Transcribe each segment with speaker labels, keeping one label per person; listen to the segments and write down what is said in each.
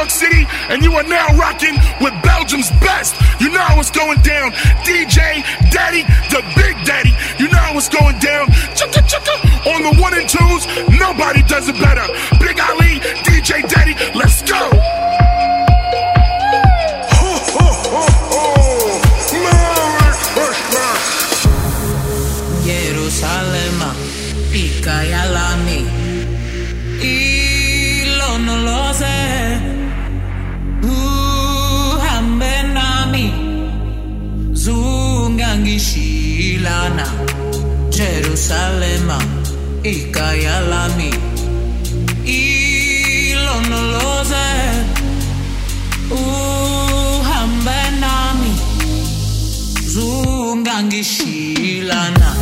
Speaker 1: York City, and you are now rocking with Belgium's best. You know what's it's going down. DJ Daddy, the Big Daddy. You know what's it's going down. Chicka chicka on the one and twos. Nobody does it better. Big Ali, DJ Daddy, let's go. Ana,
Speaker 2: Jerusalema, Ikayalami, ilonoloze uhambe zungangishilana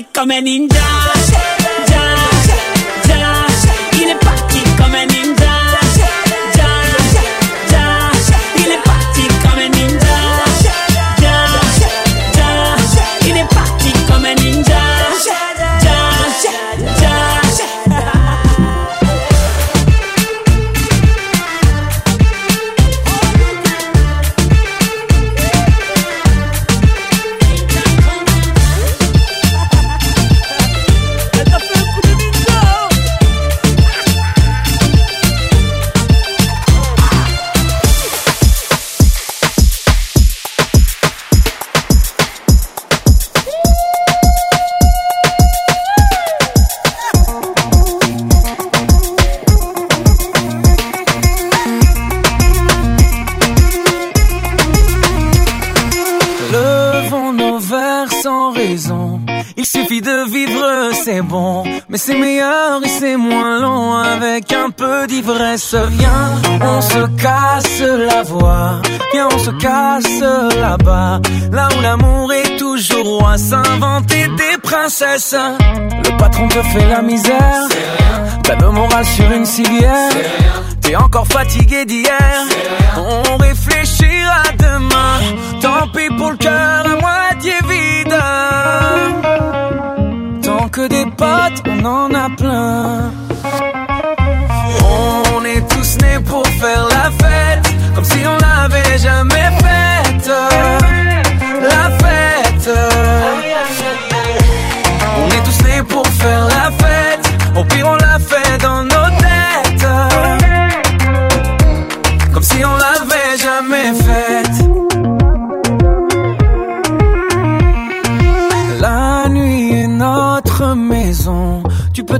Speaker 3: est parti comme un ninja.
Speaker 4: yeah.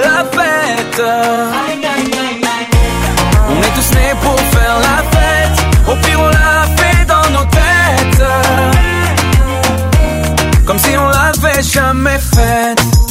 Speaker 4: la fête. On est tous nés pour faire la fête. Au pire, on l'a fait dans nos têtes. Comme si on l'avait jamais faite.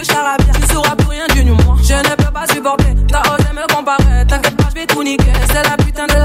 Speaker 5: de charabia. Tu sauras plus rien du nous moi. Je ne peux pas supporter. Ta haute me comparer. T'inquiète pas, je vais tout niquer. C'est la putain de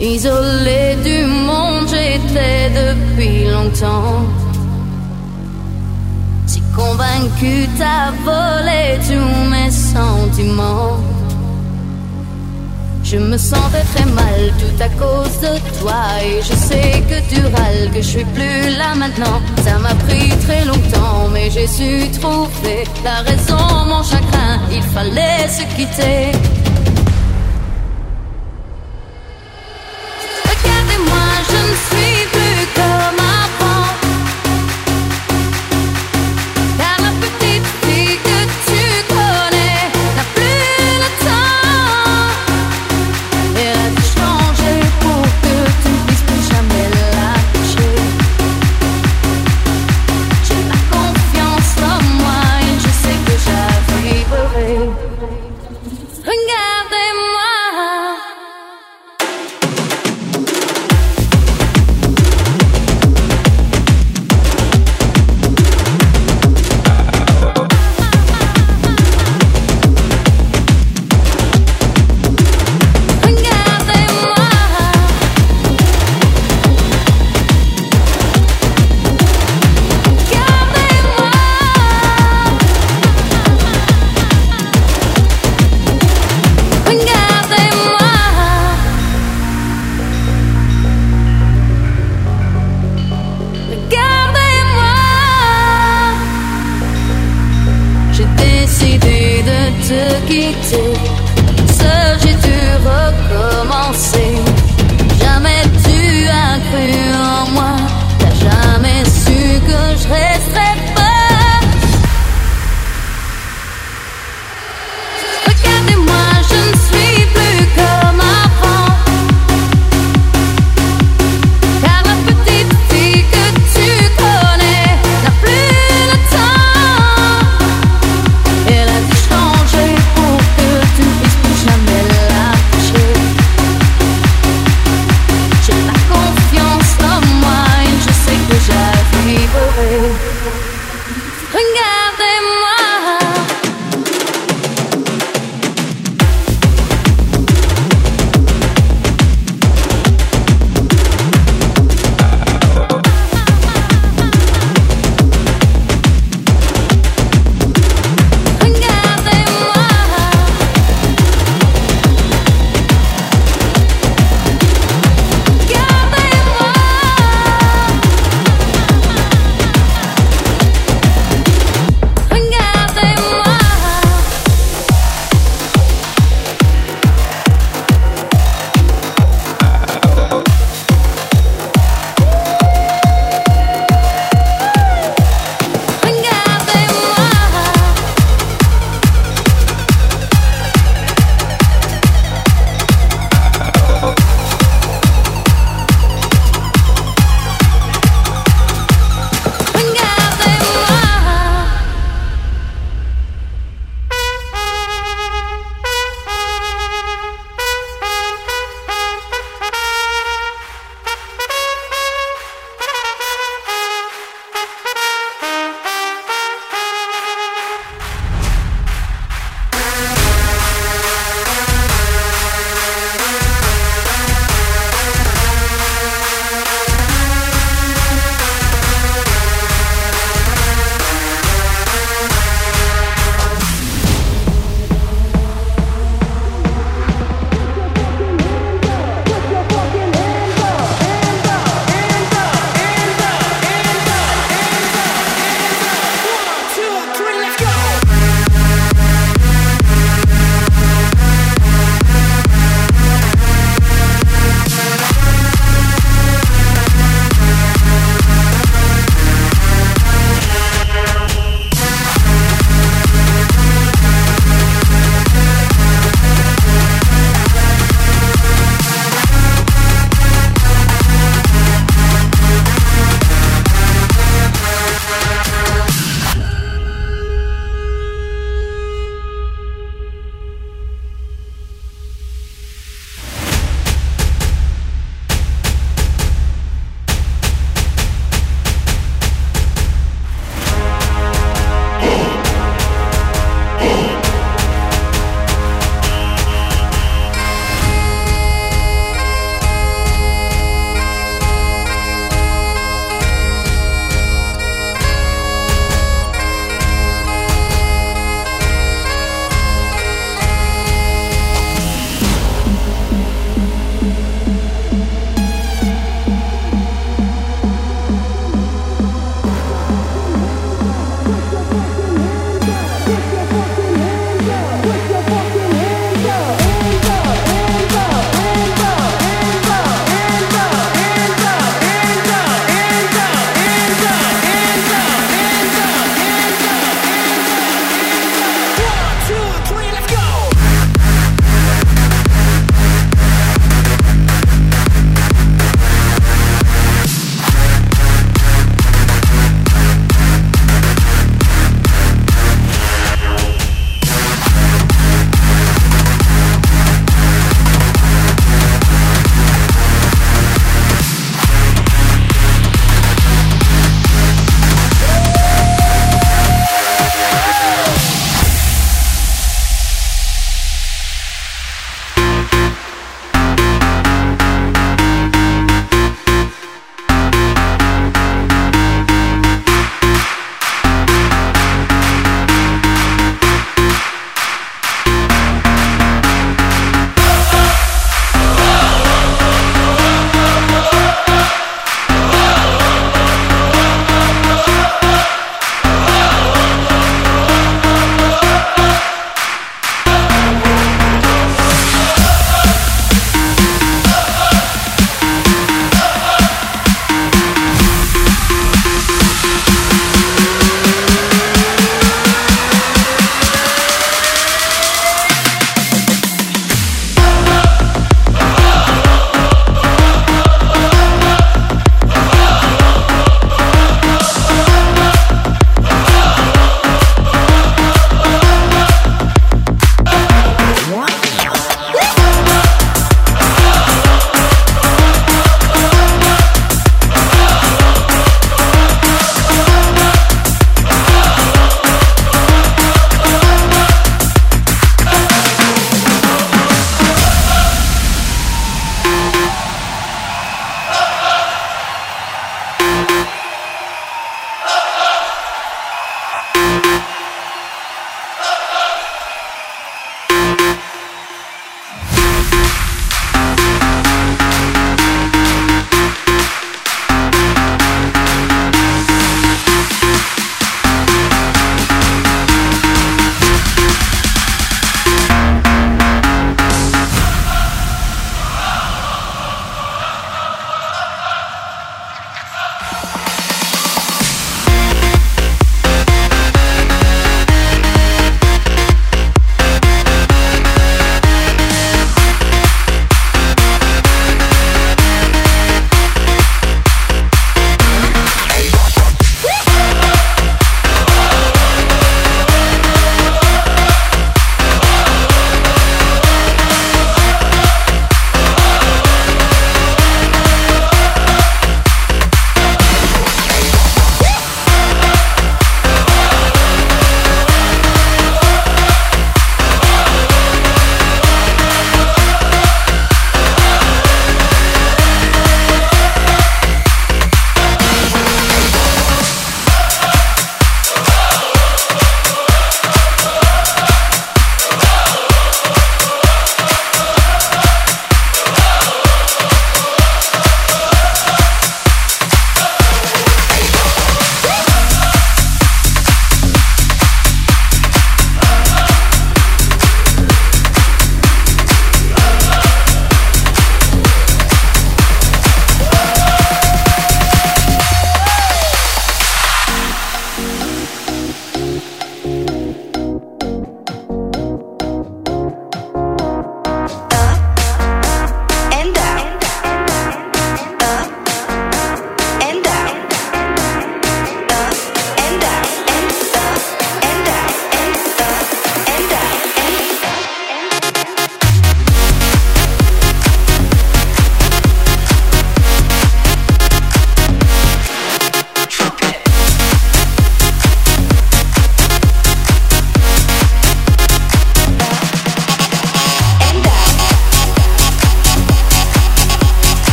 Speaker 6: Isolé du monde, j'étais depuis longtemps. J'ai convaincu, t'as volé tous mes sentiments. Je me sentais très mal tout à cause de toi. Et je sais que tu râles, que je suis plus là maintenant. Ça m'a pris très longtemps mais j'ai su trouver La raison, mon chagrin, il fallait se quitter.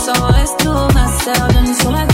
Speaker 7: so I still myself and so I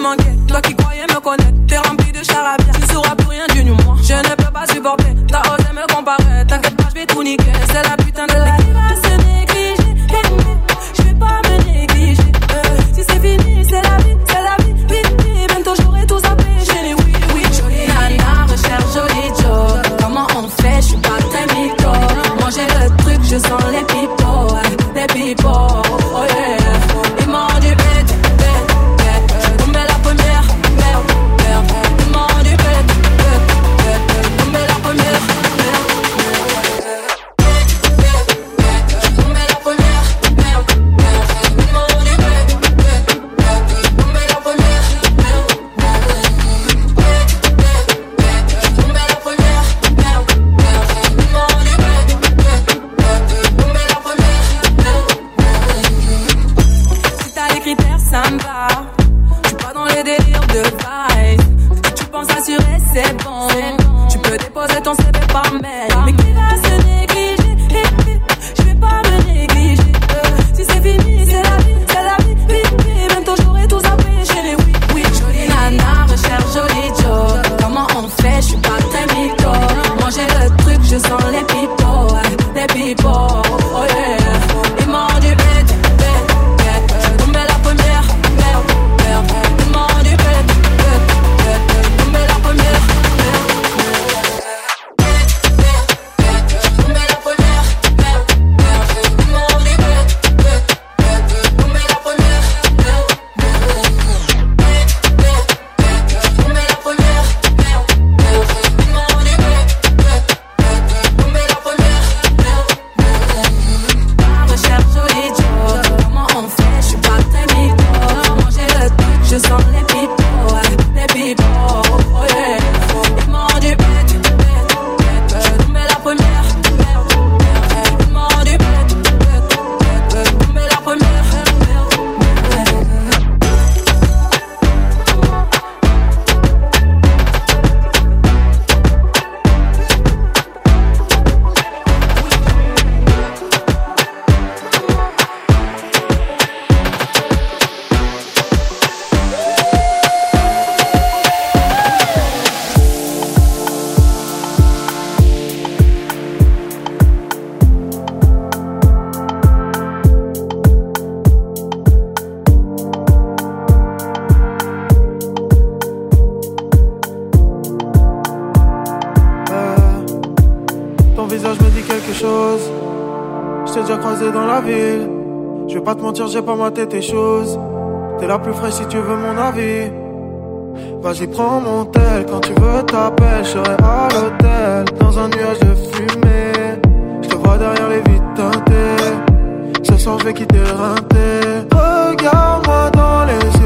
Speaker 6: Toi
Speaker 5: qui croyais me connaître, t'es rempli de charabia. Tu sauras plus rien du moi. Je ne peux pas supporter. T'as osé me comparer. T'inquiète pas, je vais tout niquer. C'est la putain de la j'ai pas
Speaker 8: maté tes choses. T'es la plus fraîche si tu veux mon avis. Vas-y, prends mon tel, quand tu veux t'appelles, je serai à l'hôtel, dans un nuage de fumée. Je te vois derrière les vitres teintées. Ce soir, je vais quitter rinté. Regarde-moi dans les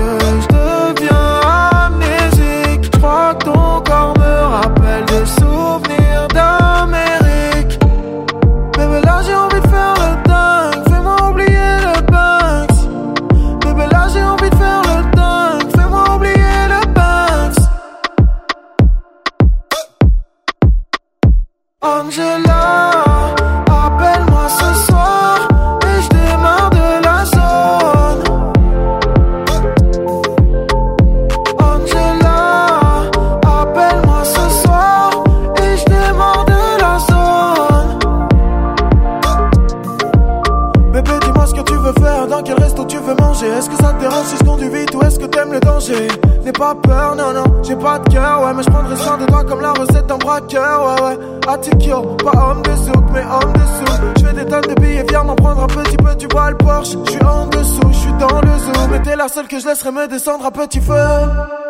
Speaker 8: laisserai me descendre à petit feu.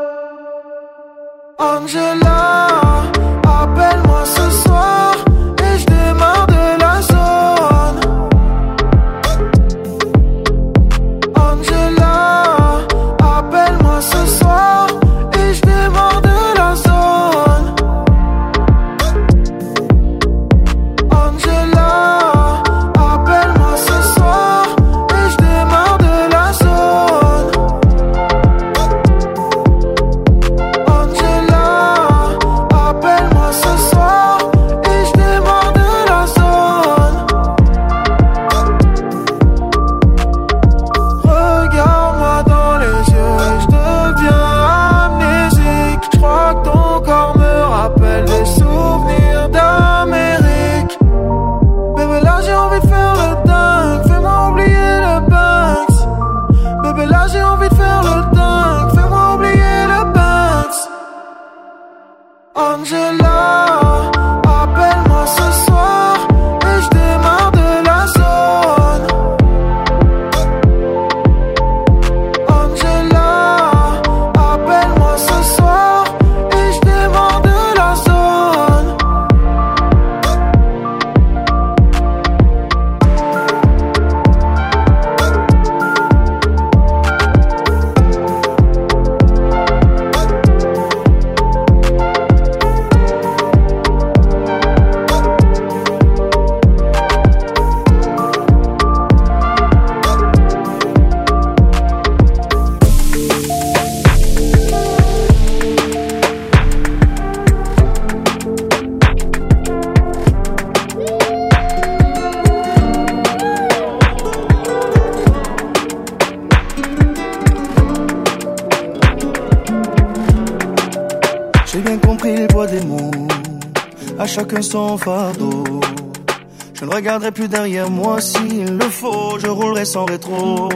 Speaker 8: Je
Speaker 9: ne regarderai plus derrière moi s'il le faut, je roulerai sans rétro.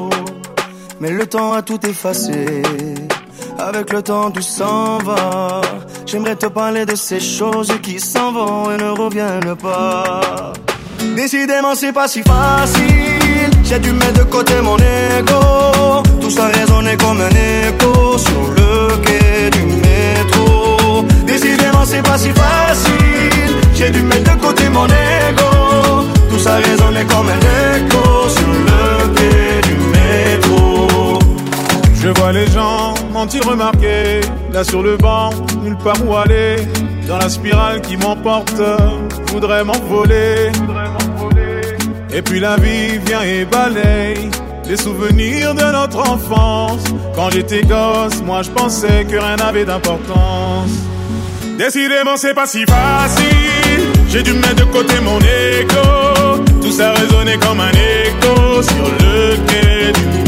Speaker 9: Mais le temps a tout effacé, avec le temps tout s'en va. J'aimerais te parler de ces choses qui s'en vont et ne reviennent pas. Décidément, c'est pas si facile. J'ai dû mettre de côté mon ego. Tout ça résonnait comme un écho sur le quai du métro. Décidément, c'est pas si facile.
Speaker 10: Remarquer Là sur le banc, nulle part où aller Dans la spirale qui m'emporte Voudrais m'envoler. Et puis la vie vient et balaye Les souvenirs de notre enfance. Quand j'étais gosse, moi je pensais que rien n'avait d'importance. Décidément c'est pas si facile. J'ai dû mettre de côté mon ego Tout ça résonnait comme un écho Sur le quai du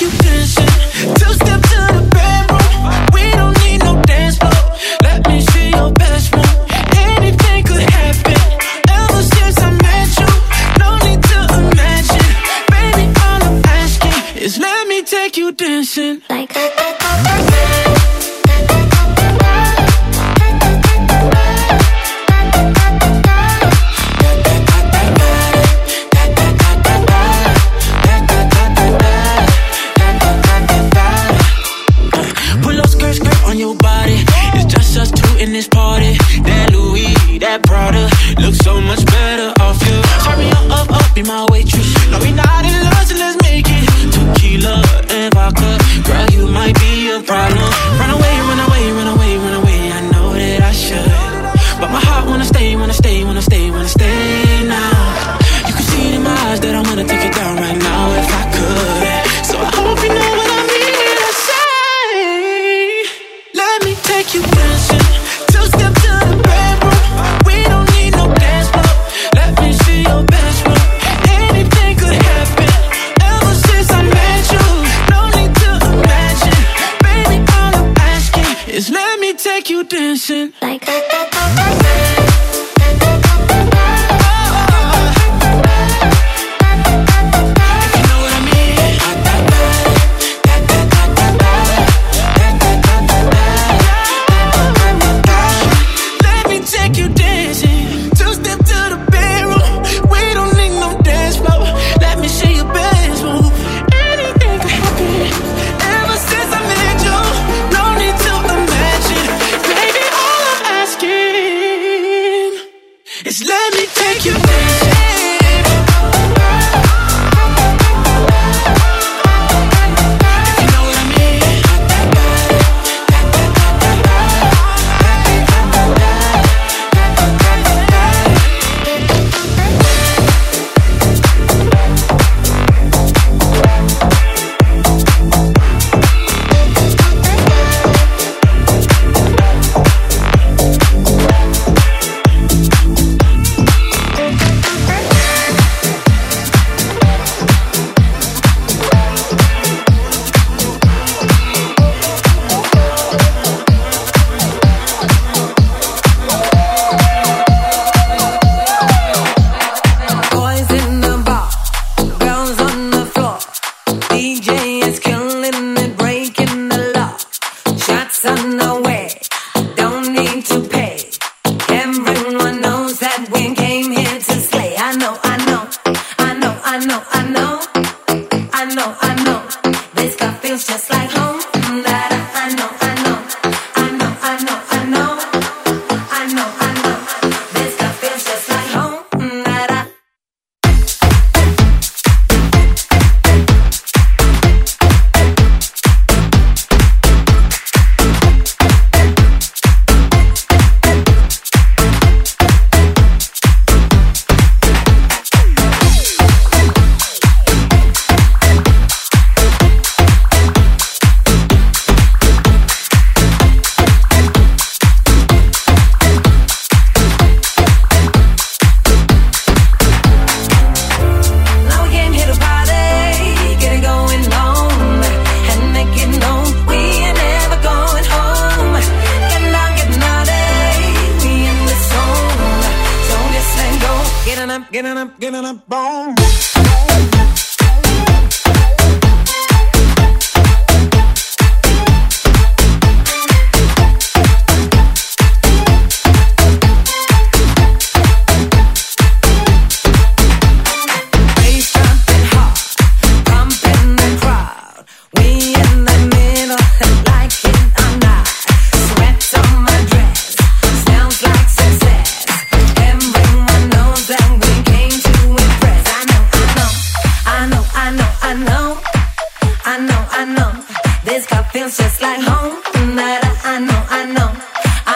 Speaker 2: You dancing. Two step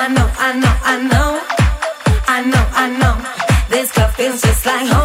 Speaker 2: I know, I know, I know, I
Speaker 11: know, I know. This club feels just like home.